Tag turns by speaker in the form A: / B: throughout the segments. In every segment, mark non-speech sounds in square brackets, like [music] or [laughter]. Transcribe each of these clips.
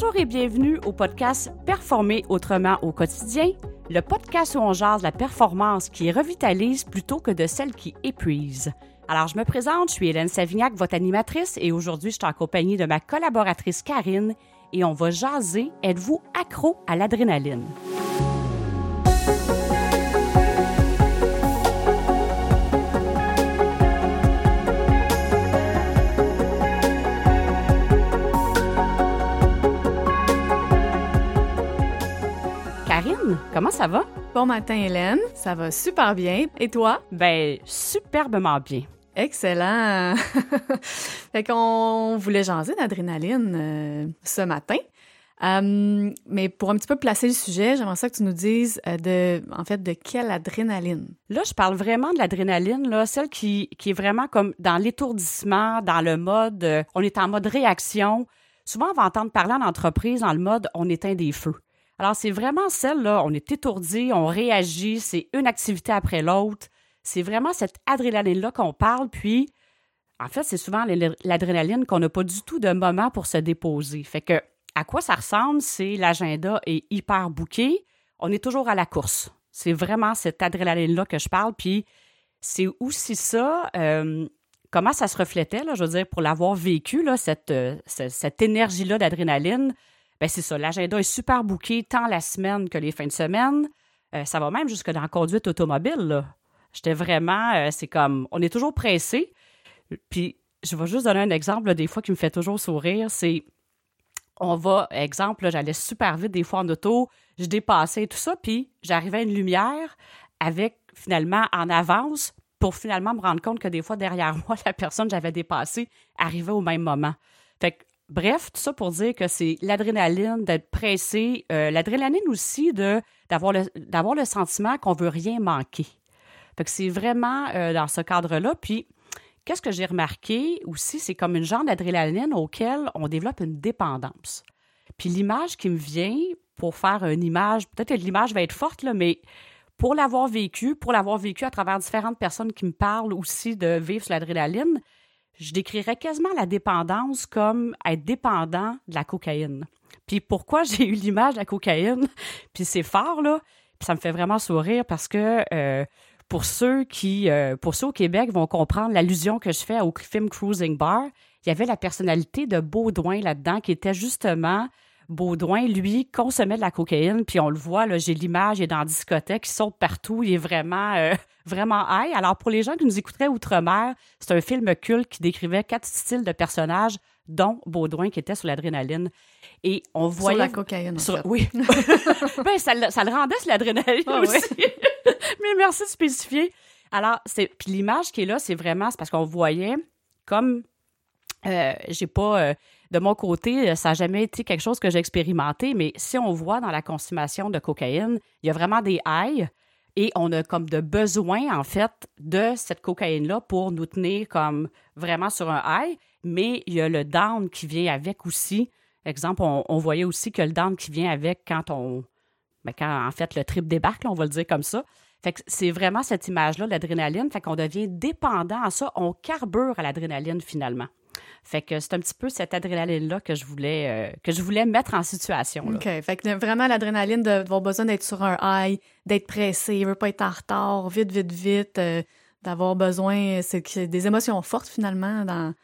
A: Bonjour et bienvenue au podcast Performer autrement au quotidien, le podcast où on jase la performance qui revitalise plutôt que de celle qui épuise. Alors, je me présente, je suis Hélène Savignac, votre animatrice, et aujourd'hui, je suis en compagnie de ma collaboratrice Karine, et on va jaser Êtes-vous accro à l'adrénaline? Comment ça va?
B: Bon matin, Hélène. Ça va super bien. Et toi?
A: Ben, superbement bien.
B: Excellent. [laughs] fait qu'on voulait jaser d'adrénaline euh, ce matin. Euh, mais pour un petit peu placer le sujet, j'aimerais ça que tu nous dises euh, de, en fait, de quelle adrénaline.
A: Là, je parle vraiment de l'adrénaline, là, celle qui, qui est vraiment comme dans l'étourdissement, dans le mode, on est en mode réaction. Souvent, on va entendre parler en entreprise dans le mode on éteint des feux. Alors, c'est vraiment celle-là, on est étourdi, on réagit, c'est une activité après l'autre. C'est vraiment cette adrénaline-là qu'on parle, puis en fait, c'est souvent l'adrénaline qu'on n'a pas du tout de moment pour se déposer. Fait que à quoi ça ressemble, c'est l'agenda est hyper bouqué. On est toujours à la course. C'est vraiment cette adrénaline-là que je parle. Puis c'est aussi ça, euh, comment ça se reflétait, là, je veux dire, pour l'avoir vécu, là, cette, euh, cette, énergie-là d'adrénaline. Ben c'est ça, l'agenda est super bouqué tant la semaine que les fins de semaine. Euh, ça va même jusque dans la conduite automobile. J'étais vraiment, c'est comme, on est toujours pressé. Puis je vais juste donner un exemple, des fois, qui me fait toujours sourire. C'est on va, exemple, j'allais super vite des fois en auto, je dépassais tout ça, puis j'arrivais à une lumière avec finalement en avance pour finalement me rendre compte que des fois derrière [laughs] moi, la personne que j'avais dépassée arrivait au même moment. Fait que, bref, tout ça pour dire que c'est l'adrénaline d'être pressé, euh, l'adrénaline aussi d'avoir le, le sentiment qu'on veut rien manquer. Fait que c'est vraiment euh, dans ce cadre-là. Puis, Qu'est-ce que j'ai remarqué aussi, c'est comme une genre d'adrénaline auquel on développe une dépendance. Puis l'image qui me vient pour faire une image, peut-être que l'image va être forte, là, mais pour l'avoir vécu, pour l'avoir vécu à travers différentes personnes qui me parlent aussi de vivre sur l'adrénaline, je décrirais quasiment la dépendance comme être dépendant de la cocaïne. Puis pourquoi j'ai eu l'image de la cocaïne, [laughs] puis c'est fort, là, puis ça me fait vraiment sourire parce que euh, pour ceux qui, euh, pour ceux au Québec, vont comprendre l'allusion que je fais au film Cruising Bar, il y avait la personnalité de Baudouin là-dedans qui était justement Baudouin, lui, consommait de la cocaïne, puis on le voit, là, j'ai l'image, il est dans la discothèque, il saute partout, il est vraiment, euh, vraiment high. Alors, pour les gens qui nous écouteraient outre-mer, c'est un film culte qui décrivait quatre styles de personnages, dont Baudouin qui était sur l'adrénaline. Et on voyait...
B: Sur la cocaïne, en
A: Oui. [laughs] ben, ça, ça, le rendait sur l'adrénaline ah aussi. [laughs] Mais merci de spécifier. Alors, c'est puis l'image qui est là, c'est vraiment parce qu'on voyait comme euh, j'ai pas euh, de mon côté, ça n'a jamais été quelque chose que j'ai expérimenté, mais si on voit dans la consommation de cocaïne, il y a vraiment des highs et on a comme de besoin en fait de cette cocaïne là pour nous tenir comme vraiment sur un high, mais il y a le down qui vient avec aussi. Exemple, on, voyait aussi que le down qui vient avec quand on ben, quand en fait le trip débarque, on va le dire comme ça. Fait que c'est vraiment cette image-là, l'adrénaline. Fait qu'on devient dépendant à ça. On carbure à l'adrénaline finalement. Fait que c'est un petit peu cette adrénaline-là que je voulais euh, que je voulais mettre en situation.
B: OK. Fait que vraiment l'adrénaline d'avoir besoin d'être sur un high, d'être pressé, veut pas être en retard, vite, vite, vite, euh, d'avoir besoin. C'est des émotions fortes finalement dans,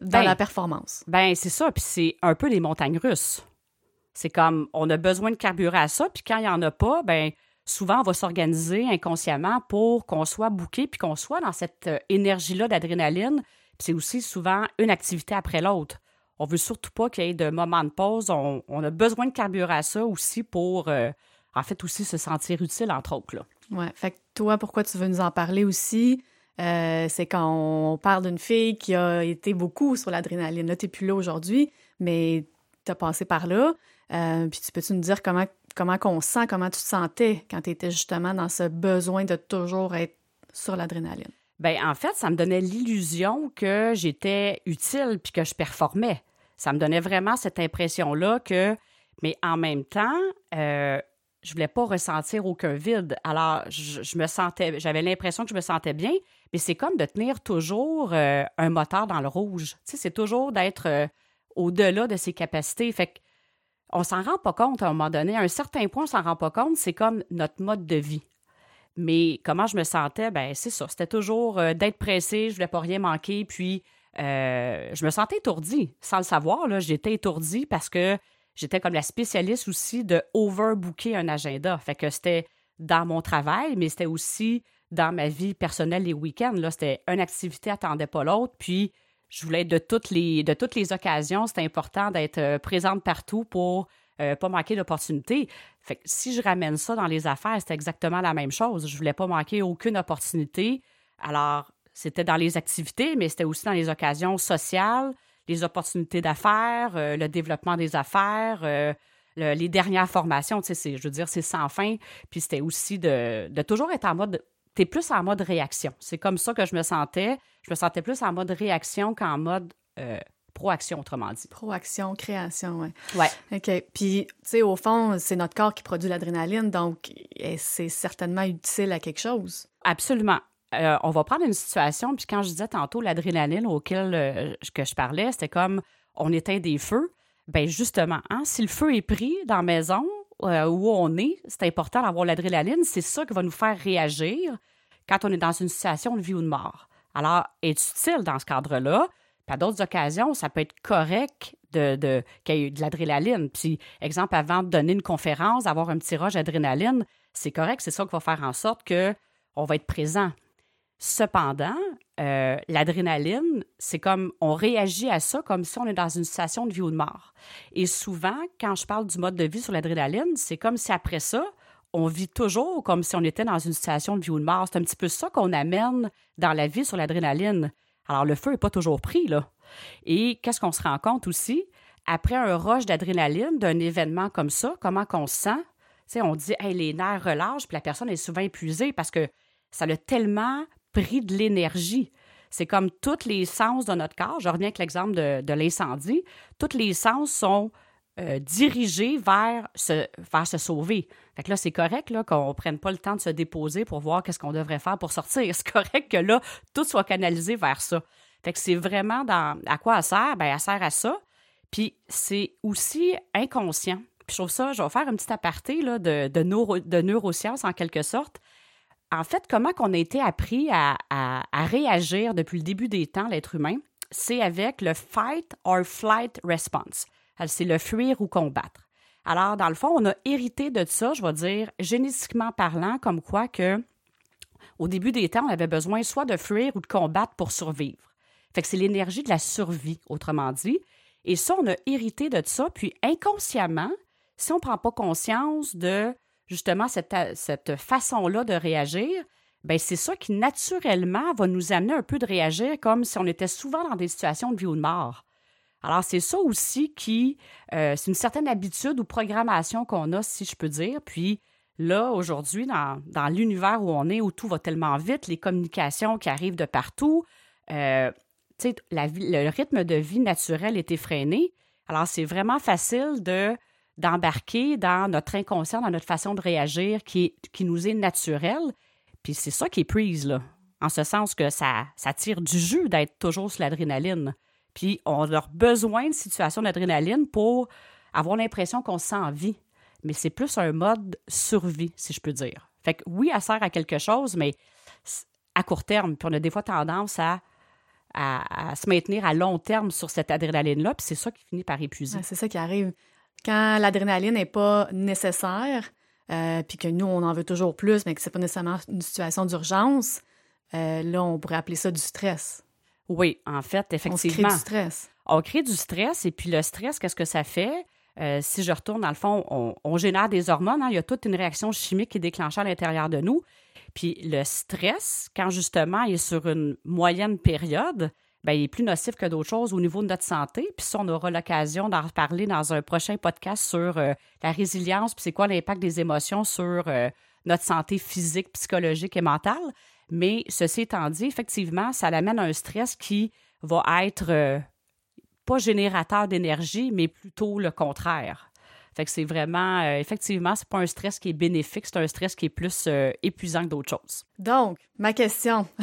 B: dans ben, la performance.
A: Ben, c'est ça. Puis c'est un peu les montagnes russes. C'est comme on a besoin de carburant à ça, puis quand il n'y en a pas, ben souvent, on va s'organiser inconsciemment pour qu'on soit bouqué puis qu'on soit dans cette euh, énergie-là d'adrénaline. C'est aussi souvent une activité après l'autre. On veut surtout pas qu'il y ait de moments de pause. On, a besoin de carburant à ça aussi pour, euh, en fait, aussi se sentir utile, entre autres. Là.
B: Ouais. Fait que toi, pourquoi tu veux nous en parler aussi? Euh, c'est quand on parle d'une fille qui a été beaucoup sur l'adrénaline. Là, tu n'es plus là aujourd'hui, mais tu as passé par là. puis tu peux-tu nous dire comment comment qu'on sent, comment tu te sentais quand tu étais justement dans ce besoin de toujours être sur l'adrénaline?
A: Bien, en fait, ça me donnait l'illusion que j'étais utile puis que je performais. Ça me donnait vraiment cette impression-là que, mais en même temps, euh, je voulais pas ressentir aucun vide. Alors, je, me sentais, j'avais l'impression que je me sentais bien, mais c'est comme de tenir toujours euh, un moteur dans le rouge. Tu sais, c'est toujours d'être euh, au-delà de ses capacités. Fait que on s'en rend pas compte à un moment donné. À un certain point, on s'en rend pas compte. C'est comme notre mode de vie. Mais comment je me sentais, ben c'est ça. C'était toujours euh, d'être pressé, je voulais pas rien manquer, puis euh, je me sentais étourdie. Sans le savoir, j'étais étourdie parce que j'étais comme la spécialiste aussi de overbooker un agenda. Fait que c'était dans mon travail, mais c'était aussi dans ma vie personnelle les week-ends. Là, c'était une activité attendait pas l'autre, puis je voulais être de toutes les, de toutes les occasions. C'était important d'être euh, présente partout pour euh, pas manquer d'opportunités. Fait que si je ramène ça dans les affaires, c'était exactement la même chose. Je voulais pas manquer aucune opportunité. Alors, c'était dans les activités, mais c'était aussi dans les occasions sociales, les opportunités d'affaires, euh, le développement des affaires, les dernières formations. Tu sais, je veux dire, c'est sans fin. Puis c'était aussi de, toujours être en mode tu plus en mode réaction. C'est comme ça que je me sentais. Je me sentais plus en mode réaction qu'en mode euh, proaction, autrement dit.
B: Proaction, création, oui.
A: Ouais.
B: OK. Puis, tu sais, au fond, c'est notre corps qui produit l'adrénaline, donc c'est certainement utile à quelque chose.
A: Absolument. Euh, on va prendre une situation, puis quand je disais tantôt l'adrénaline auquel euh, que je parlais, c'était comme on éteint des feux. Ben justement, hein, si le feu est pris dans la maison, euh, où on est, c'est important d'avoir l'adrénaline. C'est ça qui va nous faire réagir quand on est dans une situation de vie ou de mort. Alors, est utile dans ce cadre-là? Puis à d'autres occasions, ça peut être correct de, qu'il y ait de l'adrénaline. Puis, exemple, avant de donner une conférence, avoir un petit rush d'adrénaline, c'est correct, c'est ça qui va faire en sorte qu'on va être présent. Cependant, euh, l'adrénaline, c'est comme on réagit à ça comme si on est dans une situation de vie ou de mort. Et souvent, quand je parle du mode de vie sur l'adrénaline, c'est comme si après ça, on vit toujours comme si on était dans une situation de vie ou de mort. C'est un petit peu ça qu'on amène dans la vie sur l'adrénaline. Alors, le feu n'est pas toujours pris, là. Et qu'est-ce qu'on se rend compte aussi? Après un rush d'adrénaline, d'un événement comme ça, comment qu'on se sent? on dit, les nerfs relâchent, puis la personne est souvent épuisée parce que ça l'a tellement pris de l'énergie. C'est comme tous les sens de notre corps. Je reviens avec l'exemple de, l'incendie. Tous les sens sont euh, dirigés vers se, vers se sauver. Fait que là, c'est correct là, qu'on ne prenne pas le temps de se déposer pour voir qu'est-ce qu'on devrait faire pour sortir. [laughs] C'est correct que là, tout soit canalisé vers ça. Fait que c'est vraiment dans à quoi elle sert? Ben, elle sert à ça. Puis c'est aussi inconscient. Puis je trouve ça, je vais faire un petit aparté là, de, de, neuro, de neurosciences en quelque sorte en fait, comment qu'on a été appris à, réagir depuis le début des temps, l'être humain, c'est avec le fight or flight response. C'est le fuir ou combattre. Alors, dans le fond, on a hérité de ça, je vais dire, génétiquement parlant, comme quoi que au début des temps, on avait besoin soit de fuir ou de combattre pour survivre. Fait c'est l'énergie de la survie, autrement dit. Et ça, on a hérité de ça, puis inconsciemment, si on ne prend pas conscience de justement cette, cette façon-là de réagir, ben c'est ça qui naturellement va nous amener un peu de réagir comme si on était souvent dans des situations de vie ou de mort. Alors c'est ça aussi qui, euh, c'est une certaine habitude ou programmation qu'on a, si je peux dire. Puis là, aujourd'hui, dans, l'univers où on est, où tout va tellement vite, les communications qui arrivent de partout, euh, le rythme de vie naturel est effréné. Alors c'est vraiment facile de d'embarquer dans notre inconscient, dans notre façon de réagir qui, qui nous est naturelle. Puis c'est ça qui est prise, là. En ce sens que ça, ça tire du jus d'être toujours sur l'adrénaline. Puis on a besoin de situations d'adrénaline pour avoir l'impression qu'on se sent en vie. Mais c'est plus un mode survie, si je peux dire. Fait que oui, elle sert à quelque chose, mais à court terme. Puis on a des fois tendance à, à, se maintenir à long terme sur cette adrénaline-là, puis c'est ça qui finit par épuiser.
B: c'est ça qui arrive. Quand l'adrénaline n'est pas nécessaire, euh, puis que nous, on en veut toujours plus, mais que c'est pas nécessairement une situation d'urgence, euh, là, on pourrait appeler ça du stress.
A: Oui, en fait, effectivement.
B: On crée du stress.
A: On crée du stress, et puis le stress, qu'est-ce que ça fait? Euh, si je retourne, dans le fond, on, génère des hormones. Hein. il y a toute une réaction chimique qui est déclenchée à l'intérieur de nous. Puis le stress, quand justement il est sur une moyenne période, ben, il est plus nocif que d'autres choses au niveau de notre santé. Puis ça, on aura l'occasion d'en reparler dans un prochain podcast sur euh, la résilience, puis c'est quoi l'impact des émotions sur euh, notre santé physique, psychologique et mentale. Mais ceci étant dit, effectivement, ça amène un stress qui va être euh, pas générateur d'énergie, mais plutôt le contraire. Fait que c'est vraiment, effectivement, c'est pas un stress qui est bénéfique, c'est un stress qui est plus épuisant que d'autres choses.
B: Donc, ma question. [laughs]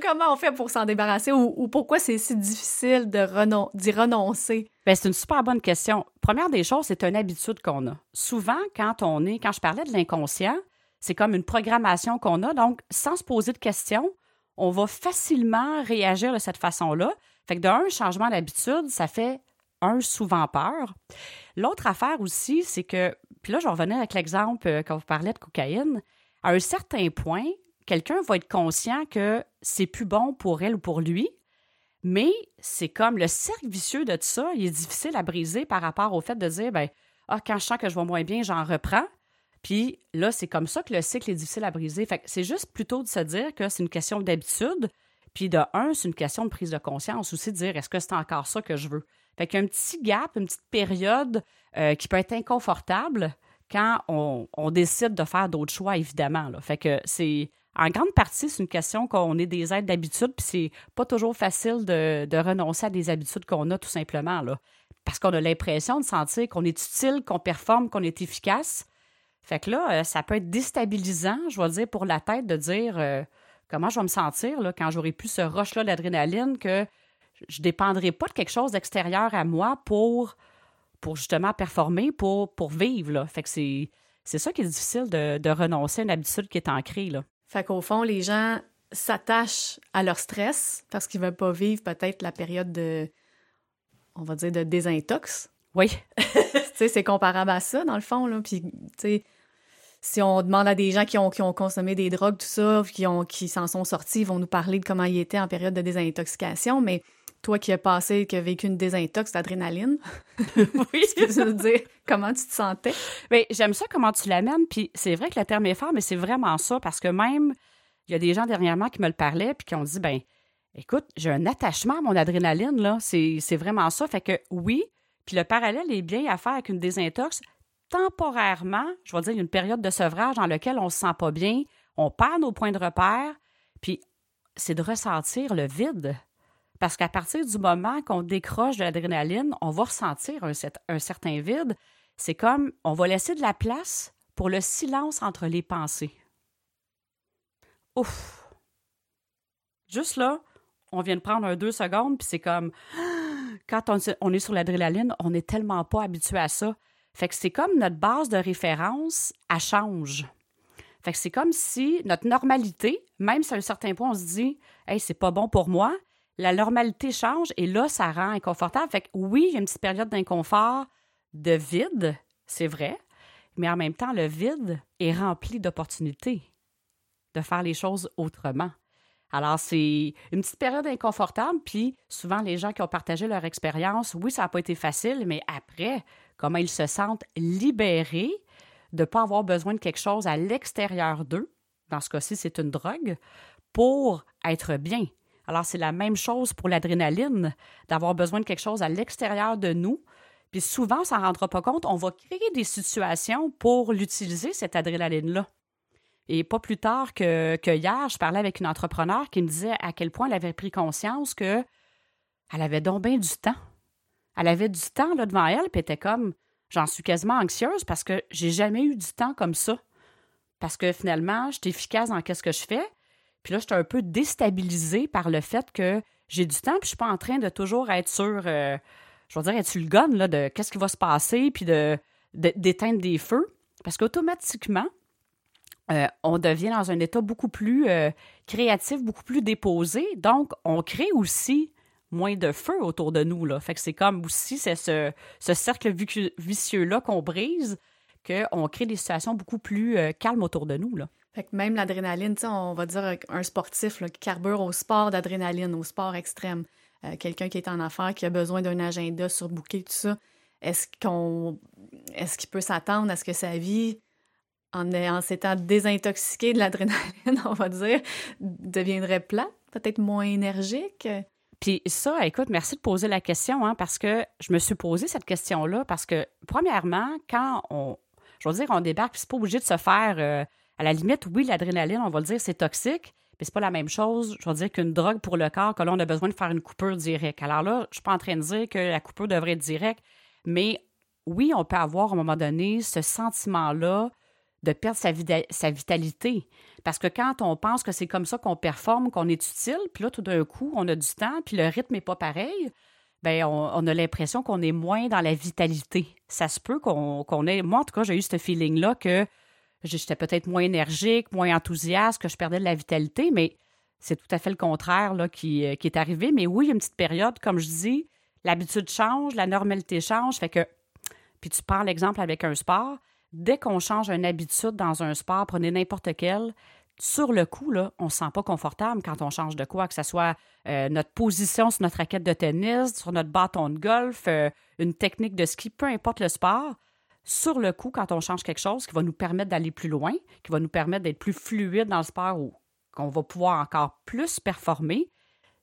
B: Comment on fait pour s'en débarrasser ou, pourquoi c'est si difficile d'y renoncer?
A: Bien, c'est une super bonne question. Première des choses, c'est une habitude qu'on a. Souvent, quand on est, quand je parlais de l'inconscient, c'est comme une programmation qu'on a. Donc, sans se poser de questions, on va facilement réagir de cette façon-là. Fait que d'un changement d'habitude, ça fait un souvent peur. L'autre affaire aussi, c'est que, puis là, je revenir avec l'exemple euh, quand vous parlez de cocaïne. À un certain point, quelqu'un va être conscient que c'est plus bon pour elle ou pour lui, mais c'est comme le cercle vicieux de ça, il est difficile à briser par rapport au fait de dire, ben, ah, quand je sens que je vais moins bien, j'en reprends. Puis là, c'est comme ça que le cycle est difficile à briser. Fait c'est juste plutôt de se dire que c'est une question d'habitude. Puis de un, c'est une question de prise de conscience aussi, de dire est-ce que c'est encore ça que je veux? Fait qu'il y a un petit gap, une petite période euh, qui peut être inconfortable quand on, décide de faire d'autres choix, évidemment. Là. Fait que c'est. En grande partie, c'est une question qu'on est des êtres d'habitude, puis c'est pas toujours facile de, de, renoncer à des habitudes qu'on a tout simplement. Là. Parce qu'on a l'impression de sentir qu'on est utile, qu'on performe, qu'on est efficace. Fait que là, euh, ça peut être déstabilisant, je vais dire, pour la tête de dire euh, comment je vais me sentir là, quand j'aurai plus ce rush-là d'adrénaline que je ne dépendrai pas de quelque chose d'extérieur à moi pour, pour justement performer, pour, pour vivre. Là. Fait que c'est, c'est ça qui est difficile de, renoncer à une habitude qui est ancrée. Là.
B: Fait qu'au fond, les gens s'attachent à leur stress parce qu'ils ne veulent pas vivre peut-être la période de, on va dire, de désintox.
A: Oui. [laughs]
B: c'est comparable à ça, dans le fond. Là. Puis, si on demande à des gens qui ont, qui ont consommé des drogues, tout ça, qui, ont, qui s'en sont sortis, ils vont nous parler de comment ils étaient en période de désintoxication. Mais toi qui as passé, qui as vécu une désintox d'adrénaline, [laughs] oui. [laughs] tu peux nous dire comment tu te sentais?
A: Bien, j'aime ça comment tu l'amènes. Puis c'est vrai que le terme est fort, mais c'est vraiment ça parce que même, il y a des gens dernièrement qui me le parlaient puis qui ont dit, ben écoute, j'ai un attachement à mon adrénaline, là. C'est vraiment ça. Fait que oui, puis le parallèle est bien à faire avec une désintox. Temporairement, je vais dire, une période de sevrage dans laquelle on ne se sent pas bien, on perd nos points de repère, puis c'est de ressentir le vide. Parce qu'à partir du moment qu'on décroche de l'adrénaline, on va ressentir un, un certain vide. C'est comme on va laisser de la place pour le silence entre les pensées. Ouf! Juste là, on vient de prendre un deux secondes, puis c'est comme [gasps] quand on, est sur l'adrénaline, on n'est tellement pas habitué à ça. Fait que c'est comme notre base de référence, elle change. Fait que c'est comme si notre normalité, même si à un certain point on se dit, hey, c'est pas bon pour moi, la normalité change et là, ça rend inconfortable. Fait que oui, il y a une petite période d'inconfort, de vide, c'est vrai, mais en même temps, le vide est rempli d'opportunités de faire les choses autrement. Alors, c'est une petite période inconfortable, puis souvent, les gens qui ont partagé leur expérience, oui, ça n'a pas été facile, mais après, comment ils se sentent libérés de ne pas avoir besoin de quelque chose à l'extérieur d'eux, dans ce cas-ci, c'est une drogue, pour être bien. Alors, c'est la même chose pour l'adrénaline, d'avoir besoin de quelque chose à l'extérieur de nous. Puis souvent, on s'en rendra pas compte, on va créer des situations pour l'utiliser, cette adrénaline-là. Et pas plus tard que, hier, je parlais avec une entrepreneur qui me disait à quel point elle avait pris conscience que elle avait donc bien du temps. Elle avait du temps là, devant elle, puis était comme j'en suis quasiment anxieuse parce que j'ai jamais eu du temps comme ça. Parce que finalement, je suis efficace dans ce que je fais. Puis là, j'étais un peu déstabilisée par le fait que j'ai du temps, puis je suis pas en train de toujours être sur, euh, je veux dire, être sur le gun là, de qu'est-ce qui va se passer, puis de, d'éteindre des feux. Parce qu'automatiquement, euh, on devient dans un état beaucoup plus euh, créatif, beaucoup plus déposé. Donc, on crée aussi moins de feu autour de nous. Là. Fait que c'est comme aussi c'est ce, cercle vicieux-là qu'on brise, qu'on crée des situations beaucoup plus euh, calmes autour de nous. Là.
B: Fait que même l'adrénaline, on va dire un sportif qui carbure au sport d'adrénaline, au sport extrême, quelqu'un qui est en affaires, qui a besoin d'un agenda surbooké, tout ça, est-ce qu'on est-ce qu'il peut s'attendre à ce que sa vie en, en s'étant désintoxiqué de l'adrénaline, [laughs] on va dire, deviendrait plat, peut-être moins énergique?
A: Puis ça, écoute, merci de poser la question, hein, parce que je me suis posé cette question-là, parce que, premièrement, quand on, je veux dire, on débarque, c'est pas obligé de se faire, euh, à la limite, oui, l'adrénaline, on va le dire, c'est toxique, mais c'est pas la même chose, je veux dire, qu'une drogue pour le corps, que là, on a besoin de faire une coupure directe. Alors là, je suis pas en train de dire que la coupure devrait être directe, mais oui, on peut avoir, à un moment donné, ce sentiment-là de perdre sa, vitalité. Parce que quand on pense que c'est comme ça qu'on performe, qu'on est utile, puis là, tout d'un coup, on a du temps, puis le rythme n'est pas pareil, bien, on, a l'impression qu'on est moins dans la vitalité. Ça se peut qu'on ait... Moi, en tout cas, j'ai eu ce feeling-là que j'étais peut-être moins énergique, moins enthousiaste, que je perdais de la vitalité, mais c'est tout à fait le contraire qui, euh, qui est arrivé. Mais oui, il y a une petite période, comme je dis, l'habitude change, la normalité change, fait que... Puis tu prends l'exemple avec un sport dès qu'on change une habitude dans un sport, prenez n'importe quel, sur le coup, on ne se sent pas confortable quand on change de quoi, que ce soit euh, notre position sur notre raquette de tennis, sur notre bâton de golf, euh, une technique de ski, peu importe le sport. Sur le coup, quand on change quelque chose qui va nous permettre d'aller plus loin, qui va nous permettre d'être plus fluide dans le sport ou qu'on va pouvoir encore plus performer,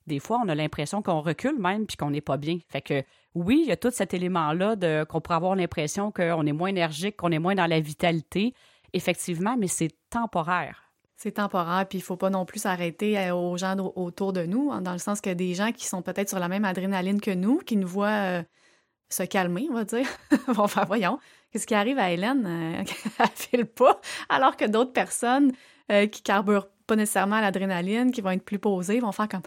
A: des fois, on a l'impression qu'on recule même puis qu'on n'est pas bien. Fait que oui, il y a tout cet élément-là de qu'on pourrait avoir l'impression qu'on est moins énergique, qu'on est moins dans la vitalité. Effectivement, mais c'est temporaire.
B: C'est temporaire, puis il faut pas non plus s'arrêter euh, aux gens autour de nous, hein, dans le sens que des gens qui sont peut-être sur la même adrénaline que nous, qui nous voient euh, se calmer, on va dire, [laughs] vont faire voyons, qu'est-ce qui arrive à Hélène? Euh, [laughs] elle file pas, alors que d'autres personnes qui carburent pas nécessairement l'adrénaline, qui vont être plus posées, vont faire comme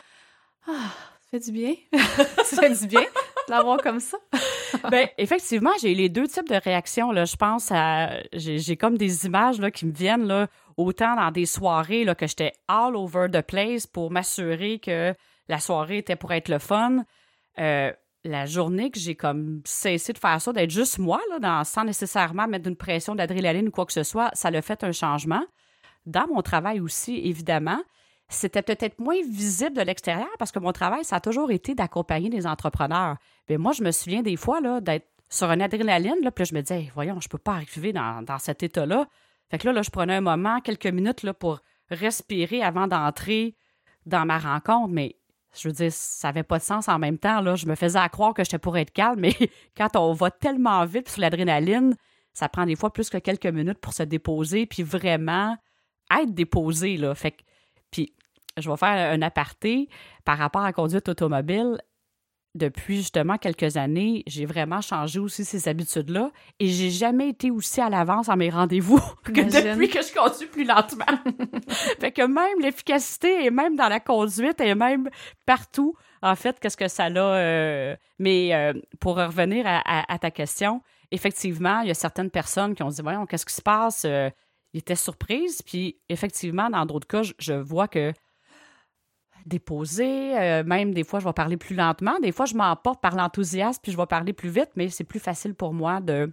B: ah, ça fait du bien. [laughs] ça fait du bien [laughs] l'avoir comme ça. [laughs]
A: ben, effectivement, j'ai les deux types de réactions. Là. Je pense à. J'ai comme des images là, qui me viennent là, autant dans des soirées là, que j'étais all over the place pour m'assurer que la soirée était pour être le fun. Euh, la journée que j'ai comme cessé de faire ça, d'être juste moi, là, sans nécessairement mettre une pression d'adrénaline ou quoi que ce soit, ça l'a fait un changement. Dans mon travail aussi, évidemment c'était peut-être moins visible de l'extérieur parce que mon travail, ça a toujours été d'accompagner des entrepreneurs. Mais moi, je me souviens des fois d'être sur une adrénaline, là, puis je me disais, voyons, je ne peux pas arriver dans, cet état-là. Fait que là, là, je prenais un moment, quelques minutes là, pour respirer avant d'entrer dans ma rencontre, mais je veux dire, ça n'avait pas de sens en même temps. Là. Je me faisais à croire que j'étais pour être calme, mais [laughs] quand on va tellement vite sur l'adrénaline, ça prend des fois plus que quelques minutes pour se déposer, puis vraiment être déposé. Là. Fait que, puis je vais faire un aparté par rapport à la conduite automobile. Depuis justement quelques années, j'ai vraiment changé aussi ces habitudes-là et j'ai jamais été aussi à l'avance à mes rendez-vous [laughs] que depuis que je conduis plus lentement. [laughs] fait que même l'efficacité et même dans la conduite et même partout, en fait, qu'est-ce que ça a. Euh, mais euh, pour revenir à, ta question, effectivement, il y a certaines personnes qui ont dit Voyons, qu'est-ce qui se passe? Euh, ils étaient surprises. Puis effectivement, dans d'autres cas, je vois que déposer. Euh, même des fois, je vais parler plus lentement. Des fois, je m'emporte par l'enthousiasme, puis je vais parler plus vite, mais c'est plus facile pour moi de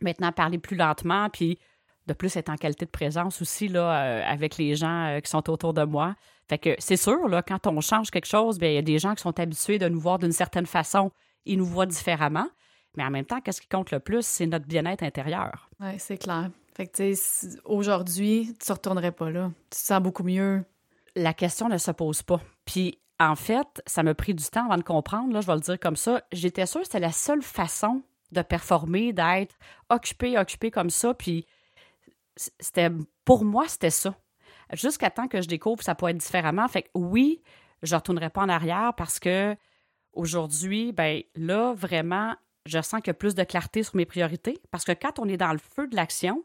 A: maintenant parler plus lentement, puis de plus être en qualité de présence aussi là, euh, avec les gens euh, qui sont autour de moi. Fait que c'est sûr, là, quand on change quelque chose, bien, il y a des gens qui sont habitués de nous voir d'une certaine façon, ils nous voient différemment. Mais en même temps, qu'est-ce qui compte le plus, c'est notre bien-être intérieur.
B: Oui, c'est clair. Fait que, aujourd'hui, tu ne retournerais pas là. Tu te sens beaucoup mieux,
A: la question ne se pose pas. Puis, en fait, ça m'a pris du temps avant de comprendre, là, je vais le dire comme ça. J'étais sûre que c'était la seule façon de performer, d'être occupé, occupé comme ça. Puis, c'était, pour moi, c'était ça. Jusqu'à temps que je découvre ça peut être différemment. Fait que oui, je ne retournerai pas en arrière parce que aujourd'hui, ben là, vraiment, je sens qu'il y a plus de clarté sur mes priorités. Parce que quand on est dans le feu de l'action,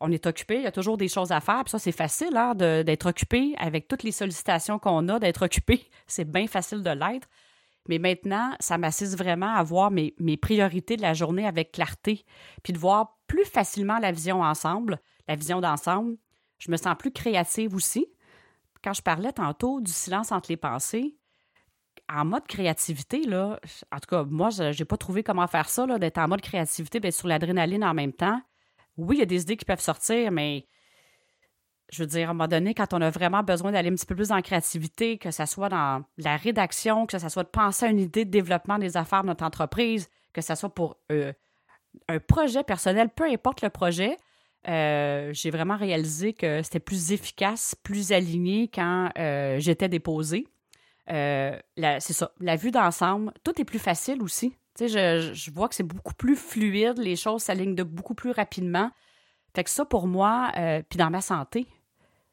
A: on est occupé, il y a toujours des choses à faire. Puis ça, c'est facile hein, d'être occupé avec toutes les sollicitations qu'on a, d'être occupé. [laughs] C'est bien facile de l'être. Mais maintenant, ça m'assiste vraiment à voir mes, priorités de la journée avec clarté, puis de voir plus facilement la vision ensemble, la vision d'ensemble. Je me sens plus créative aussi. Quand je parlais tantôt du silence entre les pensées, en mode créativité, là, en tout cas, moi, je n'ai pas trouvé comment faire ça, d'être en mode créativité, d'être sur l'adrénaline en même temps oui, il y a des idées qui peuvent sortir, mais je veux dire, à un moment donné, quand on a vraiment besoin d'aller un petit peu plus en créativité, que ce soit dans la rédaction, que ce soit de penser à une idée de développement des affaires de notre entreprise, que ce soit pour euh, un projet personnel, peu importe le projet, euh, j'ai vraiment réalisé que c'était plus efficace, plus aligné quand euh, j'étais déposée. c'est ça, la vue d'ensemble, tout est plus facile aussi. Je, vois que c'est beaucoup plus fluide, les choses s'alignent beaucoup plus rapidement. Fait que ça, pour moi, euh, puis dans ma santé,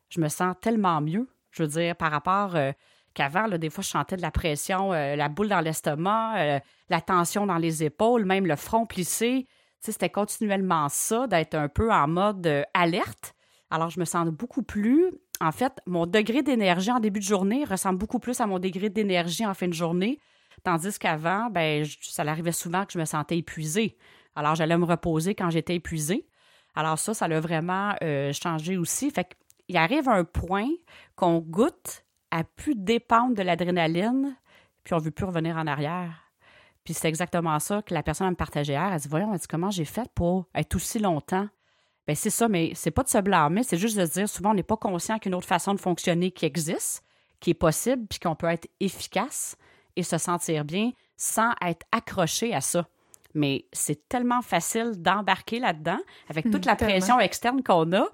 A: je me sens tellement mieux. Je veux dire, par rapport euh, qu'avant, des fois, je sentais de la pression, euh, la boule dans l'estomac, la tension dans les épaules, même le front plissé. c'était continuellement ça, d'être un peu en mode alerte. Alors, je me sens beaucoup plus. En fait, mon degré d'énergie en début de journée ressemble beaucoup plus à mon degré d'énergie en fin de journée. Tandis qu'avant, ben, ça arrivait souvent que je me sentais épuisée. Alors, j'allais me reposer quand j'étais épuisée. Alors, ça, ça l'a vraiment euh, changé aussi. Fait qu'il arrive un point qu'on goûte à plus dépendre de l'adrénaline, puis on ne veut plus revenir en arrière. Puis c'est exactement ça que la personne me partageait hier. Elle dit Voyons, comment j'ai fait pour être aussi longtemps? Bien, c'est ça, mais c'est pas de se blâmer, c'est juste de se dire souvent, on n'est pas conscient qu'une autre façon de fonctionner qui existe, qui est possible, puis qu'on peut être efficace et se sentir bien sans être accroché à ça. Mais c'est tellement facile d'embarquer là-dedans, avec toute la pression externe qu'on a.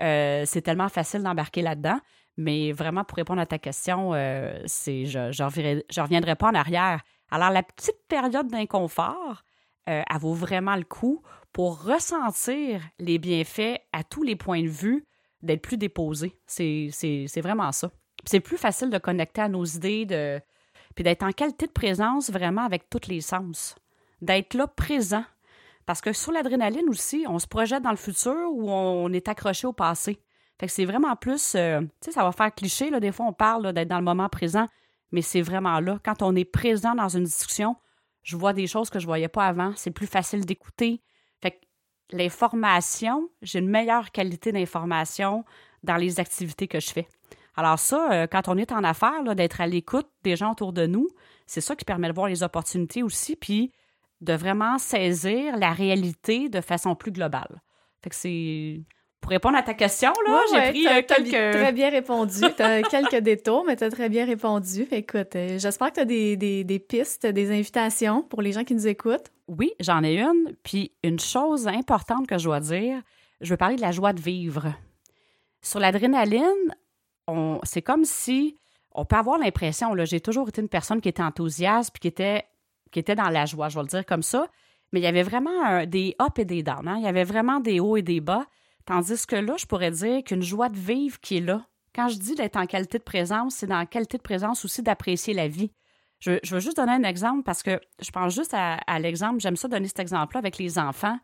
A: Euh, c'est tellement facile d'embarquer là-dedans. Mais vraiment, pour répondre à ta question, euh, c'est je ne reviendrai pas en arrière. Alors, la petite période d'inconfort, euh, elle vaut vraiment le coup pour ressentir les bienfaits à tous les points de vue d'être plus déposé. C'est vraiment ça. C'est plus facile de connecter à nos idées, de, puis d'être en qualité de présence vraiment avec tous les sens. D'être là présent. Parce que sur l'adrénaline aussi, on se projette dans le futur ou on est accroché au passé. Fait que c'est vraiment plus, euh, tu sais, ça va faire cliché, là, des fois on parle d'être dans le moment présent, mais c'est vraiment là. Quand on est présent dans une discussion, je vois des choses que je ne voyais pas avant. C'est plus facile d'écouter. Fait que l'information, j'ai une meilleure qualité d'information dans les activités que je fais. Alors ça, euh, quand on est en affaires, d'être à l'écoute des gens autour de nous, c'est ça qui permet de voir les opportunités aussi, puis de vraiment saisir la réalité de façon plus globale. Fait que c'est pour répondre à ta question, là, j'ai pris euh, quelques...
B: très bien répondu. Tu as [laughs] quelques détours, mais tu as très bien répondu. Écoute, euh, j'espère que tu as des, des, pistes, des invitations pour les gens qui nous écoutent.
A: Oui, j'en ai une. Puis une chose importante que je dois dire, je veux parler de la joie de vivre. Sur l'adrénaline. C'est comme si on peut avoir l'impression, là, j'ai toujours été une personne qui était enthousiaste puis qui était, qui était dans la joie, je vais le dire comme ça. Mais il y avait vraiment des ups et des downs. Hein. Il y avait vraiment des hauts et des bas. Tandis que là, je pourrais dire qu'une joie de vivre qui est là. Quand je dis d'être en qualité de présence, c'est dans la qualité de présence aussi d'apprécier la vie. Je, veux juste donner un exemple parce que je pense juste à, l'exemple, j'aime ça donner cet exemple-là avec les enfants.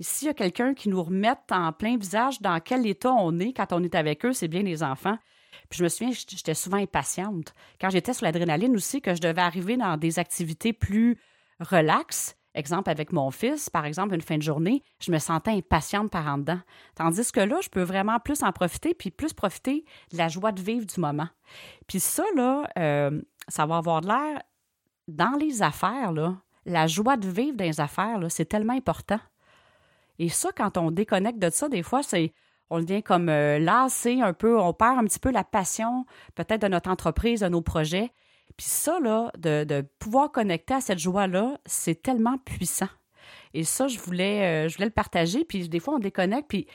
A: S'il y a quelqu'un qui nous remette en plein visage dans quel état on est quand on est avec eux, c'est bien les enfants. Puis je me souviens, j'étais souvent impatiente. Quand j'étais sur l'adrénaline aussi, que je devais arriver dans des activités plus relaxes, Exemple, avec mon fils, par exemple, une fin de journée, je me sentais impatiente par en dedans. Tandis que là, je peux vraiment plus en profiter, puis plus profiter de la joie de vivre du moment. Puis ça, là, euh, ça va avoir de l'air dans les affaires, là. La joie de vivre dans les affaires, là, c'est tellement important. Et ça, quand on déconnecte de ça, des fois, c'est on devient comme euh, lassé un peu, on perd un petit peu la passion peut-être de notre entreprise, de nos projets. Puis ça, là, de, pouvoir connecter à cette joie-là, c'est tellement puissant. Et ça, je voulais, euh, je voulais le partager. Puis des fois, on déconnecte. Puis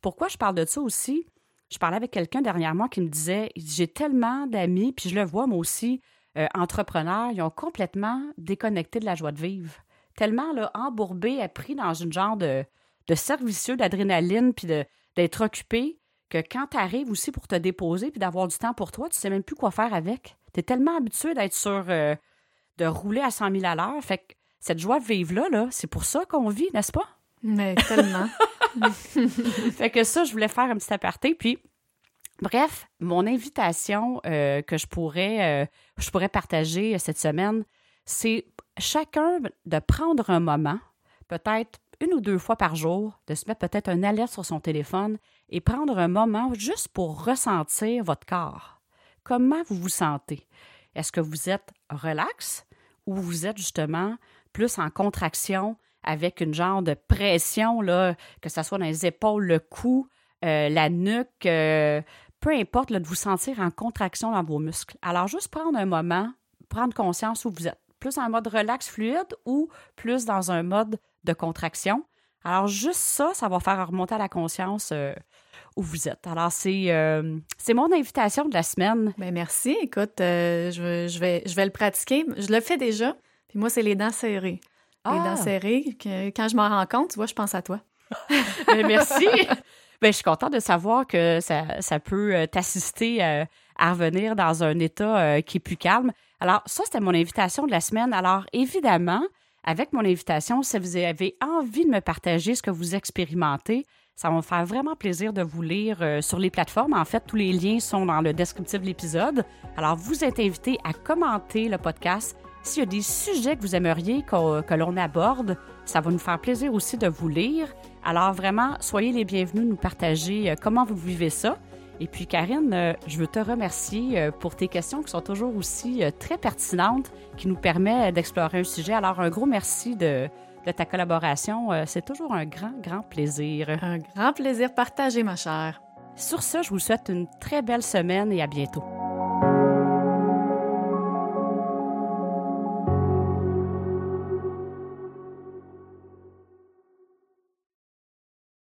A: pourquoi je parle de ça aussi? Je parlais avec quelqu'un dernièrement qui me disait J'ai tellement d'amis, puis je le vois moi aussi, euh, entrepreneurs, ils ont complètement déconnecté de la joie de vivre. Tellement là, embourbés, pris dans une genre de, de servicieux d'adrénaline, puis d'être occupé, que quand tu arrives aussi pour te déposer, puis d'avoir du temps pour toi, tu sais même plus quoi faire avec. Tu es tellement habitué d'être sur. Euh, de rouler à 100 000 à l'heure. Fait que cette joie de vivre-là, -là, c'est pour ça qu'on vit, n'est-ce pas?
B: Mais tellement. [laughs] [laughs]
A: fait que ça, je voulais faire un petit aparté. Puis, bref, mon invitation euh, que je pourrais, euh, je pourrais partager cette semaine, c'est chacun de prendre un moment, peut-être une ou deux fois par jour, de se mettre peut-être un alerte sur son téléphone et prendre un moment juste pour ressentir votre corps comment vous vous sentez? Est-ce que vous êtes relax ou vous êtes justement plus en contraction avec une genre de pression, là, que ce soit dans les épaules, le cou, euh, la nuque, euh, peu importe, de vous sentir en contraction dans vos muscles? Alors, juste prendre un moment, prendre conscience où vous êtes. Plus en mode relax fluide ou plus dans un mode de contraction. Alors, juste ça, ça va faire remonter à la conscience euh, où vous êtes. Alors, c'est euh, c'est mon invitation de la semaine.
B: Bien, merci. Écoute, euh, je, je, vais, je vais le pratiquer. Je le fais déjà. Puis moi, c'est les dents serrées. Les dents ah! serrées, que, quand je m'en rends compte, tu vois, je pense à toi. [laughs]
A: Bien, merci. Bien, je suis contente de savoir que ça, ça peut t'assister à revenir dans un état qui est plus calme. Alors, ça, c'était mon invitation de la semaine. Alors, évidemment, avec mon invitation. Si vous avez envie de me partager ce que vous expérimentez, ça va me faire vraiment plaisir de vous lire euh, sur les plateformes. En fait, tous les liens sont dans le descriptif de l'épisode. Alors, vous êtes invité à commenter le podcast. S'il y a des sujets que vous aimeriez que l'on aborde, ça va nous faire plaisir aussi de vous lire. Alors, vraiment, soyez les bienvenus, nous partager euh, comment vous vivez ça. Et puis, Karine, euh, je veux te remercier pour tes questions qui sont toujours aussi très pertinentes, qui nous permettent d'explorer un sujet. Alors, un gros merci de, de ta collaboration. Euh, c'est toujours un grand, grand plaisir.
B: Un grand plaisir partagé, ma chère.
A: Sur ce, je vous souhaite une très belle semaine et à bientôt.